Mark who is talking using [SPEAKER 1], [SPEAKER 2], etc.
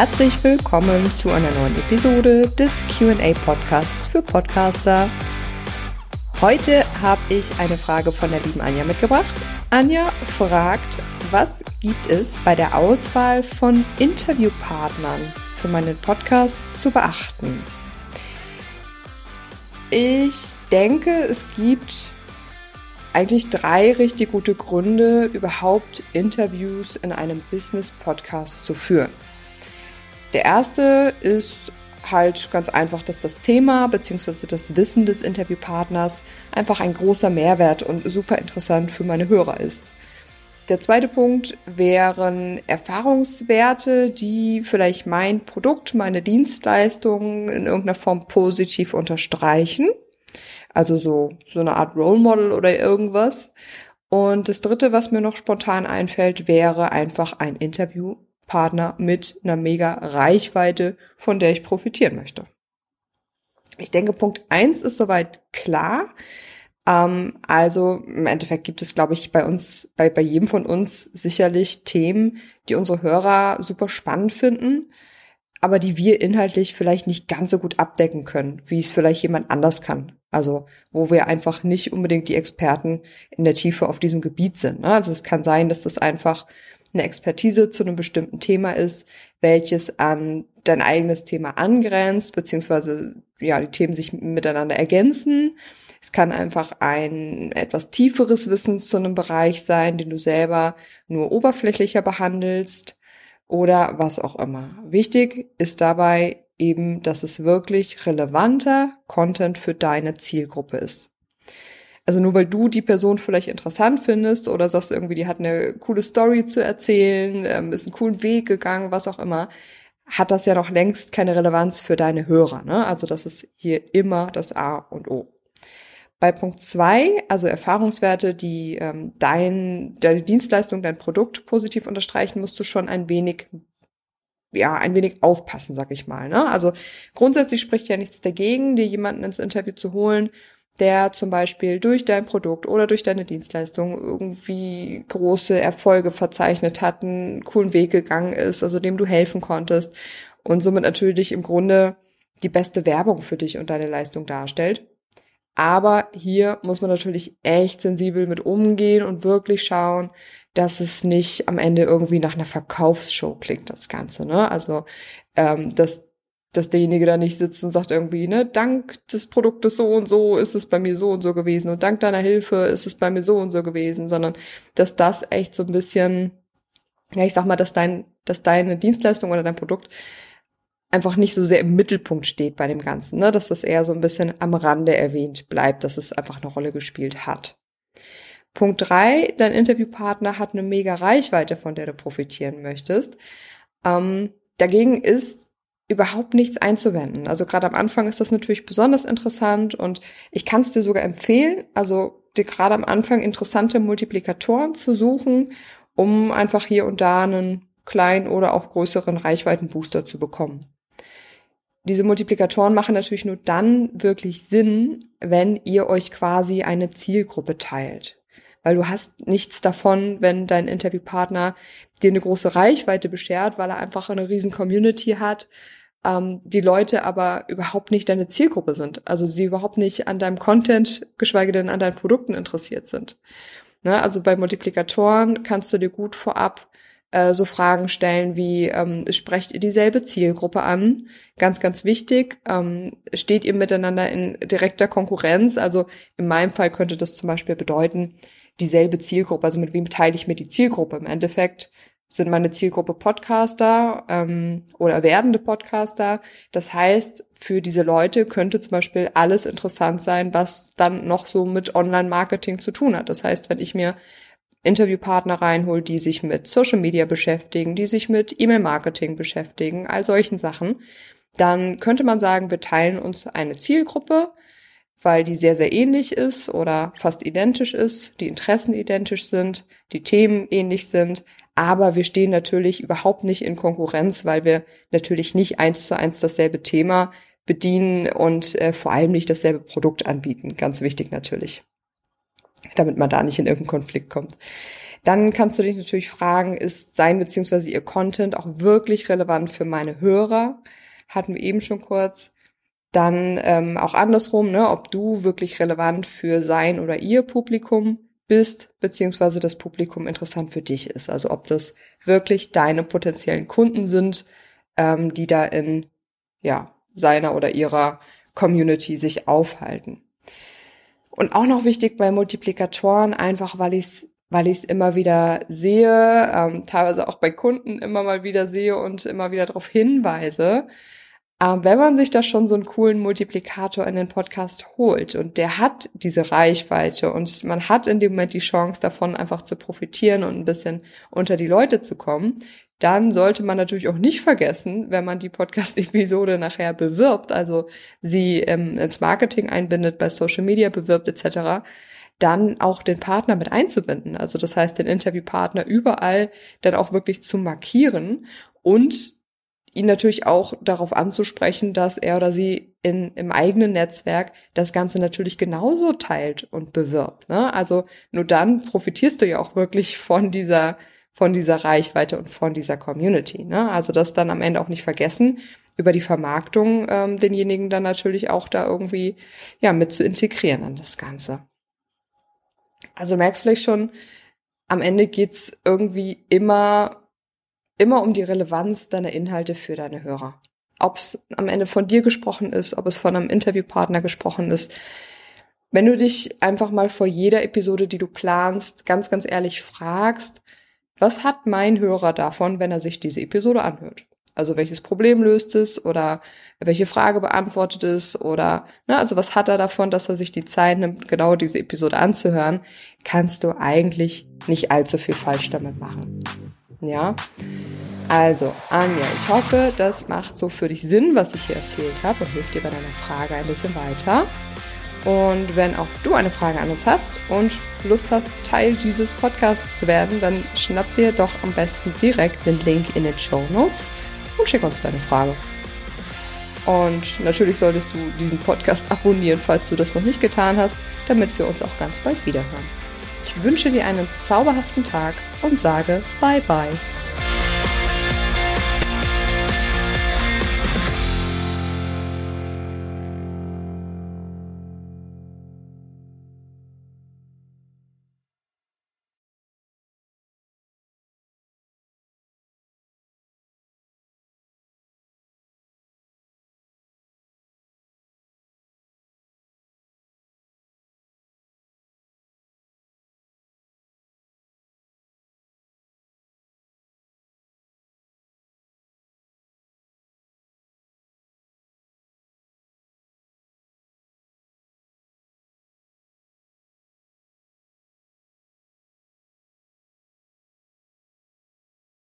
[SPEAKER 1] Herzlich willkommen zu einer neuen Episode des QA Podcasts für Podcaster. Heute habe ich eine Frage von der lieben Anja mitgebracht. Anja fragt, was gibt es bei der Auswahl von Interviewpartnern für meinen Podcast zu beachten? Ich denke, es gibt eigentlich drei richtig gute Gründe, überhaupt Interviews in einem Business-Podcast zu führen. Der erste ist halt ganz einfach, dass das Thema bzw. das Wissen des Interviewpartners einfach ein großer Mehrwert und super interessant für meine Hörer ist. Der zweite Punkt wären Erfahrungswerte, die vielleicht mein Produkt, meine Dienstleistung in irgendeiner Form positiv unterstreichen. Also so, so eine Art Role Model oder irgendwas. Und das dritte, was mir noch spontan einfällt, wäre einfach ein Interview Partner mit einer mega Reichweite, von der ich profitieren möchte. Ich denke, Punkt eins ist soweit klar. Ähm, also im Endeffekt gibt es, glaube ich, bei uns, bei, bei jedem von uns sicherlich Themen, die unsere Hörer super spannend finden, aber die wir inhaltlich vielleicht nicht ganz so gut abdecken können, wie es vielleicht jemand anders kann. Also wo wir einfach nicht unbedingt die Experten in der Tiefe auf diesem Gebiet sind. Ne? Also es kann sein, dass das einfach eine Expertise zu einem bestimmten Thema ist, welches an dein eigenes Thema angrenzt, beziehungsweise ja, die Themen sich miteinander ergänzen. Es kann einfach ein etwas tieferes Wissen zu einem Bereich sein, den du selber nur oberflächlicher behandelst oder was auch immer. Wichtig ist dabei eben, dass es wirklich relevanter Content für deine Zielgruppe ist. Also nur weil du die Person vielleicht interessant findest oder sagst irgendwie, die hat eine coole Story zu erzählen, ähm, ist einen coolen Weg gegangen, was auch immer, hat das ja noch längst keine Relevanz für deine Hörer. Ne? Also das ist hier immer das A und O. Bei Punkt zwei, also Erfahrungswerte, die ähm, dein, deine Dienstleistung, dein Produkt positiv unterstreichen, musst du schon ein wenig ja, ein wenig aufpassen, sag ich mal. Ne? Also grundsätzlich spricht ja nichts dagegen, dir jemanden ins Interview zu holen, der zum Beispiel durch dein Produkt oder durch deine Dienstleistung irgendwie große Erfolge verzeichnet hat, einen coolen Weg gegangen ist, also dem du helfen konntest und somit natürlich im Grunde die beste Werbung für dich und deine Leistung darstellt. Aber hier muss man natürlich echt sensibel mit umgehen und wirklich schauen, dass es nicht am Ende irgendwie nach einer Verkaufsshow klingt, das Ganze. Ne? Also, ähm, dass dass derjenige da nicht sitzt und sagt irgendwie, ne, dank des Produktes so und so ist es bei mir so und so gewesen und dank deiner Hilfe ist es bei mir so und so gewesen, sondern dass das echt so ein bisschen, ja, ich sag mal, dass dein, dass deine Dienstleistung oder dein Produkt einfach nicht so sehr im Mittelpunkt steht bei dem Ganzen, ne, dass das eher so ein bisschen am Rande erwähnt bleibt, dass es einfach eine Rolle gespielt hat. Punkt drei, dein Interviewpartner hat eine mega Reichweite, von der du profitieren möchtest. Ähm, dagegen ist überhaupt nichts einzuwenden. Also gerade am Anfang ist das natürlich besonders interessant und ich kann es dir sogar empfehlen, also dir gerade am Anfang interessante Multiplikatoren zu suchen, um einfach hier und da einen kleinen oder auch größeren Reichweitenbooster zu bekommen. Diese Multiplikatoren machen natürlich nur dann wirklich Sinn, wenn ihr euch quasi eine Zielgruppe teilt. Weil du hast nichts davon, wenn dein Interviewpartner dir eine große Reichweite beschert, weil er einfach eine riesen Community hat, ähm, die Leute aber überhaupt nicht deine Zielgruppe sind. Also sie überhaupt nicht an deinem Content, geschweige denn an deinen Produkten interessiert sind. Ne? Also bei Multiplikatoren kannst du dir gut vorab äh, so Fragen stellen wie, ähm, sprecht ihr dieselbe Zielgruppe an? Ganz, ganz wichtig. Ähm, steht ihr miteinander in direkter Konkurrenz? Also in meinem Fall könnte das zum Beispiel bedeuten, dieselbe Zielgruppe, also mit wem teile ich mir die Zielgruppe? Im Endeffekt sind meine Zielgruppe Podcaster ähm, oder werdende Podcaster. Das heißt, für diese Leute könnte zum Beispiel alles interessant sein, was dann noch so mit Online-Marketing zu tun hat. Das heißt, wenn ich mir Interviewpartner reinhole, die sich mit Social Media beschäftigen, die sich mit E-Mail-Marketing beschäftigen, all solchen Sachen, dann könnte man sagen, wir teilen uns eine Zielgruppe, weil die sehr, sehr ähnlich ist oder fast identisch ist, die Interessen identisch sind, die Themen ähnlich sind, Aber wir stehen natürlich überhaupt nicht in Konkurrenz, weil wir natürlich nicht eins zu eins dasselbe Thema bedienen und äh, vor allem nicht dasselbe Produkt anbieten. Ganz wichtig natürlich. Damit man da nicht in irgendeinen Konflikt kommt. Dann kannst du dich natürlich fragen, ist sein bzw. ihr Content auch wirklich relevant für meine Hörer? Hatten wir eben schon kurz. Dann ähm, auch andersrum, ne, ob du wirklich relevant für sein oder ihr Publikum bist, beziehungsweise das Publikum interessant für dich ist. Also ob das wirklich deine potenziellen Kunden sind, ähm, die da in ja, seiner oder ihrer Community sich aufhalten. Und auch noch wichtig bei Multiplikatoren, einfach weil ich es weil ich es immer wieder sehe, ähm, teilweise auch bei Kunden immer mal wieder sehe und immer wieder darauf hinweise, ähm, wenn man sich da schon so einen coolen Multiplikator in den Podcast holt und der hat diese Reichweite und man hat in dem Moment die Chance davon einfach zu profitieren und ein bisschen unter die Leute zu kommen, dann sollte man natürlich auch nicht vergessen, wenn man die Podcast-Episode nachher bewirbt, also sie ähm, ins Marketing einbindet, bei Social Media bewirbt etc., dann auch den Partner mit einzubinden. Also das heißt, den Interviewpartner überall dann auch wirklich zu markieren und ihn natürlich auch darauf anzusprechen, dass er oder sie in, im eigenen Netzwerk das Ganze natürlich genauso teilt und bewirbt. Ne? Also nur dann profitierst du ja auch wirklich von dieser, von dieser Reichweite und von dieser Community. Ne? Also das dann am Ende auch nicht vergessen, über die Vermarktung ähm, denjenigen dann natürlich auch da irgendwie ja mit zu integrieren an das Ganze. Also merkst vielleicht schon, am Ende geht's irgendwie immer, immer um die Relevanz deiner Inhalte für deine Hörer. Ob es am Ende von dir gesprochen ist, ob es von einem Interviewpartner gesprochen ist. Wenn du dich einfach mal vor jeder Episode, die du planst, ganz, ganz ehrlich fragst, was hat mein Hörer davon, wenn er sich diese Episode anhört? Also welches Problem löst es oder welche Frage beantwortet es oder ne, also was hat er davon, dass er sich die Zeit nimmt, genau diese Episode anzuhören, kannst du eigentlich nicht allzu viel falsch damit machen. Ja. Also, Anja, ich hoffe, das macht so für dich Sinn, was ich hier erzählt habe und hilft dir bei deiner Frage ein bisschen weiter. Und wenn auch du eine Frage an uns hast und Lust hast, Teil dieses Podcasts zu werden, dann schnapp dir doch am besten direkt den Link in den Show Notes und schick uns deine Frage. Und natürlich solltest du diesen Podcast abonnieren, falls du das noch nicht getan hast, damit wir uns auch ganz bald wiederhören. Ich wünsche dir einen zauberhaften Tag und sage bye bye.